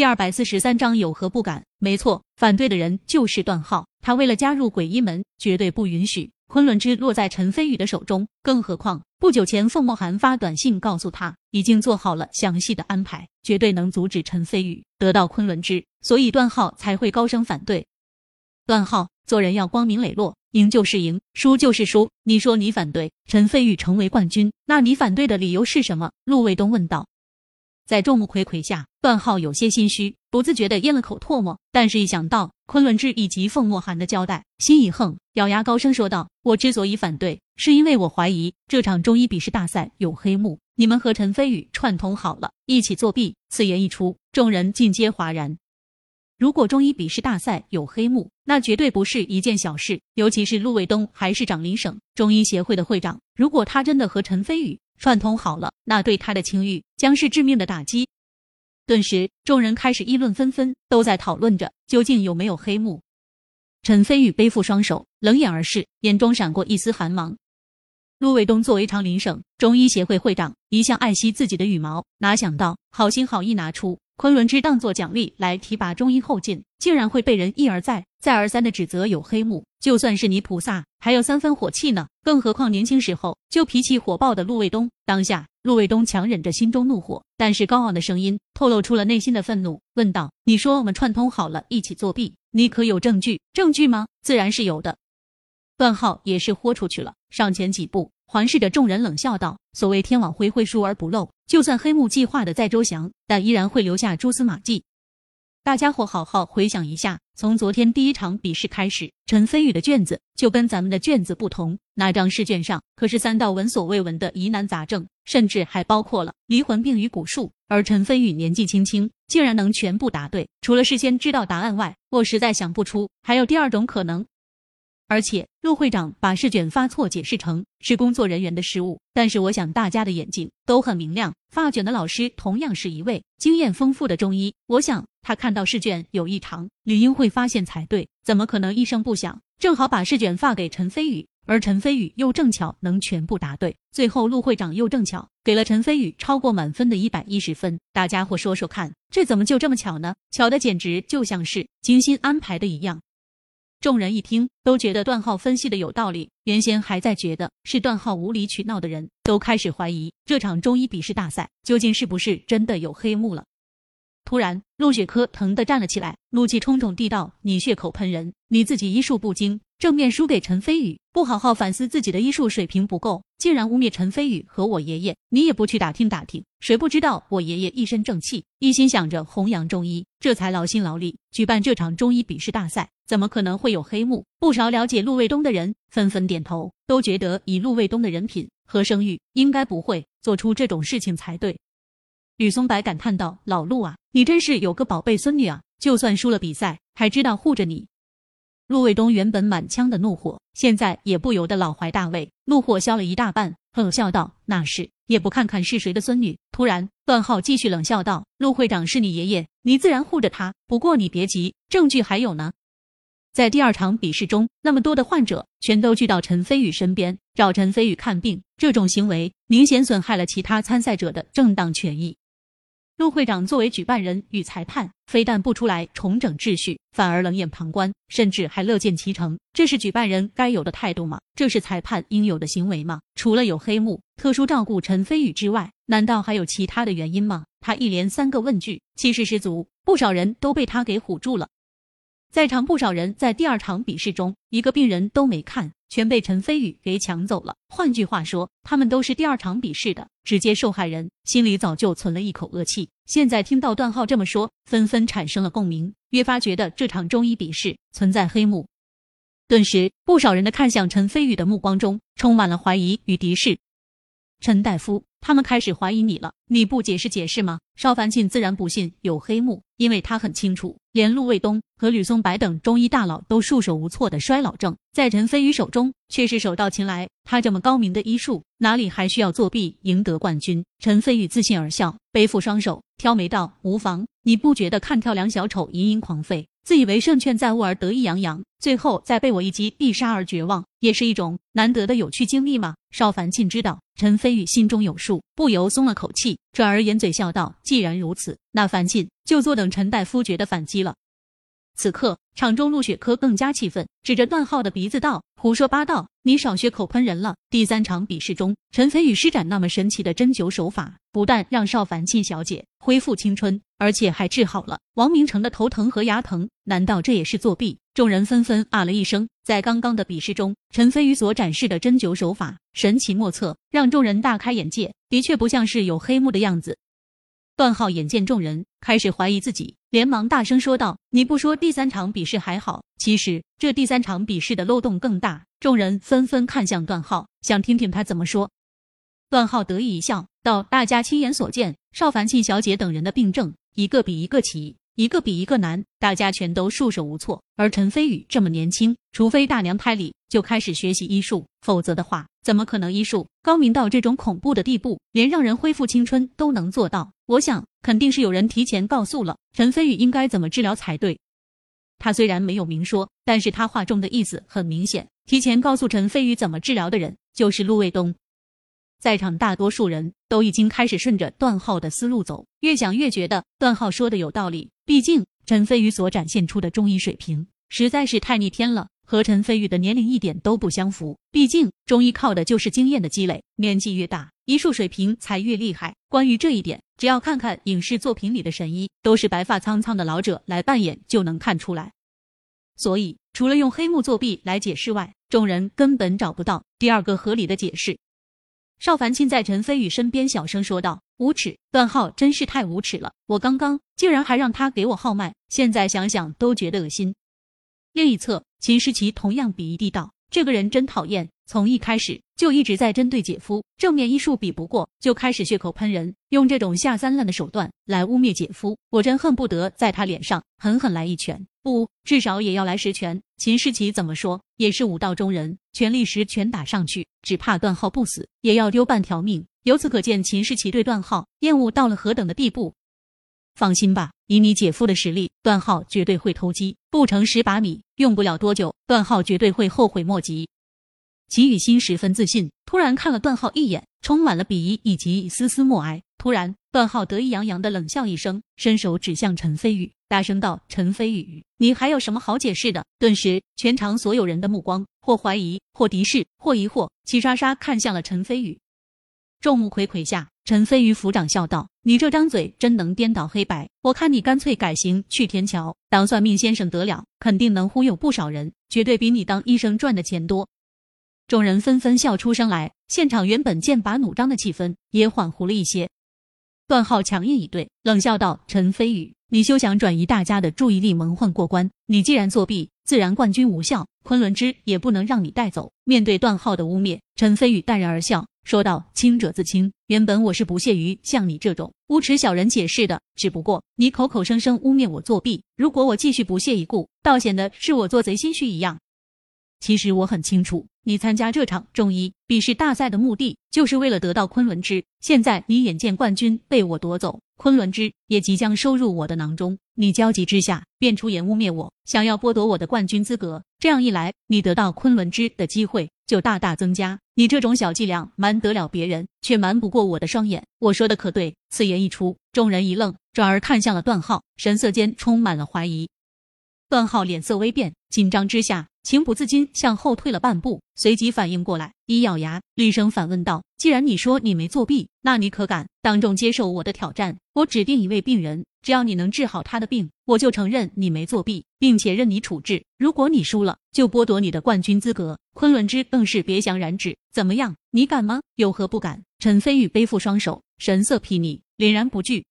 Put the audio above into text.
第二百四十三章有何不敢？没错，反对的人就是段浩。他为了加入鬼医门，绝对不允许昆仑之落在陈飞宇的手中。更何况不久前凤墨寒发短信告诉他，已经做好了详细的安排，绝对能阻止陈飞宇得到昆仑之，所以段浩才会高声反对。段浩做人要光明磊落，赢就是赢，输就是输。你说你反对陈飞宇成为冠军，那你反对的理由是什么？陆卫东问道。在众目睽睽下，段浩有些心虚，不自觉的咽了口唾沫。但是，一想到昆仑之以及凤墨寒的交代，心一横，咬牙高声说道：“我之所以反对，是因为我怀疑这场中医比试大赛有黑幕，你们和陈飞宇串通好了，一起作弊。”此言一出，众人尽皆哗然。如果中医笔试大赛有黑幕，那绝对不是一件小事。尤其是陆卫东还是长林省中医协会的会长，如果他真的和陈飞宇，串通好了，那对他的清誉将是致命的打击。顿时，众人开始议论纷纷，都在讨论着究竟有没有黑幕。陈飞宇背负双手，冷眼而视，眼中闪过一丝寒芒。陆卫东作为长林省中医协会会长，一向爱惜自己的羽毛，哪想到好心好意拿出。昆仑之当做奖励来提拔中医后进，竟然会被人一而再、再而三的指责有黑幕。就算是你菩萨，还有三分火气呢，更何况年轻时候就脾气火爆的陆卫东。当下，陆卫东强忍着心中怒火，但是高昂的声音透露出了内心的愤怒，问道：“你说我们串通好了一起作弊，你可有证据？证据吗？自然是有的。”段浩也是豁出去了，上前几步。环视着众人，冷笑道：“所谓天网恢恢，疏而不漏。就算黑幕计划的再周详，但依然会留下蛛丝马迹。大家伙好好回想一下，从昨天第一场比试开始，陈飞宇的卷子就跟咱们的卷子不同。那张试卷上可是三道闻所未闻的疑难杂症，甚至还包括了离魂病与蛊术。而陈飞宇年纪轻轻，竟然能全部答对。除了事先知道答案外，我实在想不出还有第二种可能。”而且陆会长把试卷发错解释成是工作人员的失误，但是我想大家的眼睛都很明亮，发卷的老师同样是一位经验丰富的中医，我想他看到试卷有异常，理应会发现才对，怎么可能一声不响正好把试卷发给陈飞宇，而陈飞宇又正巧能全部答对，最后陆会长又正巧给了陈飞宇超过满分的一百一十分，大家伙说说看，这怎么就这么巧呢？巧的简直就像是精心安排的一样。众人一听，都觉得段浩分析的有道理。原先还在觉得是段浩无理取闹的人，都开始怀疑这场中医笔试大赛究竟是不是真的有黑幕了。突然，陆雪珂疼的站了起来，怒气冲冲地道：“你血口喷人，你自己医术不精。”正面输给陈飞宇，不好好反思自己的医术水平不够，竟然污蔑陈飞宇和我爷爷。你也不去打听打听，谁不知道我爷爷一身正气，一心想着弘扬中医，这才劳心劳力举办这场中医比试大赛，怎么可能会有黑幕？不少了解陆卫东的人纷纷点头，都觉得以陆卫东的人品和声誉，应该不会做出这种事情才对。吕松柏感叹道：“老陆啊，你真是有个宝贝孙女啊，就算输了比赛，还知道护着你。”陆卫东原本满腔的怒火，现在也不由得老怀大慰，怒火消了一大半，冷笑道：“那是也不看看是谁的孙女。”突然，段浩继续冷笑道：“陆会长是你爷爷，你自然护着他。不过你别急，证据还有呢。”在第二场比试中，那么多的患者全都聚到陈飞宇身边，找陈飞宇看病，这种行为明显损害了其他参赛者的正当权益。陆会长作为举办人与裁判，非但不出来重整秩序，反而冷眼旁观，甚至还乐见其成。这是举办人该有的态度吗？这是裁判应有的行为吗？除了有黑幕、特殊照顾陈飞宇之外，难道还有其他的原因吗？他一连三个问句，气势十足，不少人都被他给唬住了。在场不少人在第二场比试中，一个病人都没看。全被陈飞宇给抢走了。换句话说，他们都是第二场比试的直接受害人，心里早就存了一口恶气。现在听到段浩这么说，纷纷产生了共鸣，越发觉得这场中医比试存在黑幕。顿时，不少人的看向陈飞宇的目光中充满了怀疑与敌视。陈大夫。他们开始怀疑你了，你不解释解释吗？邵凡庆自然不信有黑幕，因为他很清楚，连陆卫东和吕松柏等中医大佬都束手无措的衰老症，在陈飞宇手中却是手到擒来。他这么高明的医术，哪里还需要作弊赢得冠军？陈飞宇自信而笑，背负双手，挑眉道：“无妨，你不觉得看跳梁小丑，盈盈狂吠？”自以为胜券在握而得意洋洋，最后再被我一击必杀而绝望，也是一种难得的有趣经历吗？邵凡庆知道陈飞宇心中有数，不由松了口气，转而掩嘴笑道：“既然如此，那樊进就坐等陈大夫觉的反击了。”此刻，场中陆雪珂更加气愤，指着段浩的鼻子道：“胡说八道！你少血口喷人了！”第三场比试中，陈飞宇施展那么神奇的针灸手法，不但让邵凡庆小姐恢复青春，而且还治好了王明成的头疼和牙疼。难道这也是作弊？众人纷纷啊了一声。在刚刚的比试中，陈飞宇所展示的针灸手法神奇莫测，让众人大开眼界，的确不像是有黑幕的样子。段浩眼见众人开始怀疑自己，连忙大声说道：“你不说第三场比试还好，其实这第三场比试的漏洞更大。”众人纷纷看向段浩，想听听他怎么说。段浩得意一笑，道：“大家亲眼所见，邵凡庆小姐等人的病症，一个比一个奇。”一个比一个难，大家全都束手无措。而陈飞宇这么年轻，除非大娘胎里就开始学习医术，否则的话，怎么可能医术高明到这种恐怖的地步，连让人恢复青春都能做到？我想，肯定是有人提前告诉了陈飞宇应该怎么治疗才对。他虽然没有明说，但是他话中的意思很明显，提前告诉陈飞宇怎么治疗的人就是陆卫东。在场大多数人都已经开始顺着段浩的思路走，越想越觉得段浩说的有道理。毕竟陈飞宇所展现出的中医水平实在是太逆天了，和陈飞宇的年龄一点都不相符。毕竟中医靠的就是经验的积累，年纪越大，医术水平才越厉害。关于这一点，只要看看影视作品里的神医，都是白发苍苍的老者来扮演就能看出来。所以，除了用黑幕作弊来解释外，众人根本找不到第二个合理的解释。邵凡清在陈飞宇身边小声说道：“无耻，段浩真是太无耻了！我刚刚竟然还让他给我号脉，现在想想都觉得恶心。”另一侧，秦诗琪同样鄙夷地道：“这个人真讨厌，从一开始就一直在针对姐夫，正面医术比不过，就开始血口喷人，用这种下三滥的手段来污蔑姐夫，我真恨不得在他脸上狠狠来一拳。”不，至少也要来十拳。秦世奇怎么说也是武道中人，全力时拳打上去，只怕段浩不死，也要丢半条命。由此可见，秦世奇对段浩厌恶到了何等的地步。放心吧，以你姐夫的实力，段浩绝对会偷鸡不成蚀把米，用不了多久，段浩绝对会后悔莫及。齐雨欣十分自信，突然看了段浩一眼，充满了鄙夷以及一丝丝默哀。突然，段浩得意洋洋的冷笑一声，伸手指向陈飞宇。大声道：“陈飞宇，你还有什么好解释的？”顿时，全场所有人的目光或怀疑，或敌视，或疑惑，齐刷刷看向了陈飞宇。众目睽睽下，陈飞宇抚掌笑道：“你这张嘴真能颠倒黑白，我看你干脆改行去天桥当算命先生得了，肯定能忽悠不少人，绝对比你当医生赚的钱多。”众人纷纷笑出声来，现场原本剑拔弩张的气氛也缓和了一些。段浩强硬以对，冷笑道：“陈飞宇。”你休想转移大家的注意力，蒙混过关。你既然作弊，自然冠军无效，昆仑之也不能让你带走。面对段浩的污蔑，陈飞宇淡然而笑，说道：“清者自清。原本我是不屑于像你这种无耻小人解释的，只不过你口口声声污蔑我作弊，如果我继续不屑一顾，倒显得是我做贼心虚一样。其实我很清楚。”你参加这场中医比试大赛的目的，就是为了得到昆仑之。现在你眼见冠军被我夺走，昆仑之也即将收入我的囊中，你焦急之下便出言污蔑我，想要剥夺我的冠军资格。这样一来，你得到昆仑之的机会就大大增加。你这种小伎俩瞒得了别人，却瞒不过我的双眼。我说的可对？此言一出，众人一愣，转而看向了段浩，神色间充满了怀疑。段浩脸色微变，紧张之下。情不自禁向后退了半步，随即反应过来，一咬牙，厉声反问道：“既然你说你没作弊，那你可敢当众接受我的挑战？我指定一位病人，只要你能治好他的病，我就承认你没作弊，并且任你处置。如果你输了，就剥夺你的冠军资格。”昆仑之更是别想染指，怎么样？你敢吗？有何不敢？陈飞宇背负双手，神色睥睨，凛然不惧。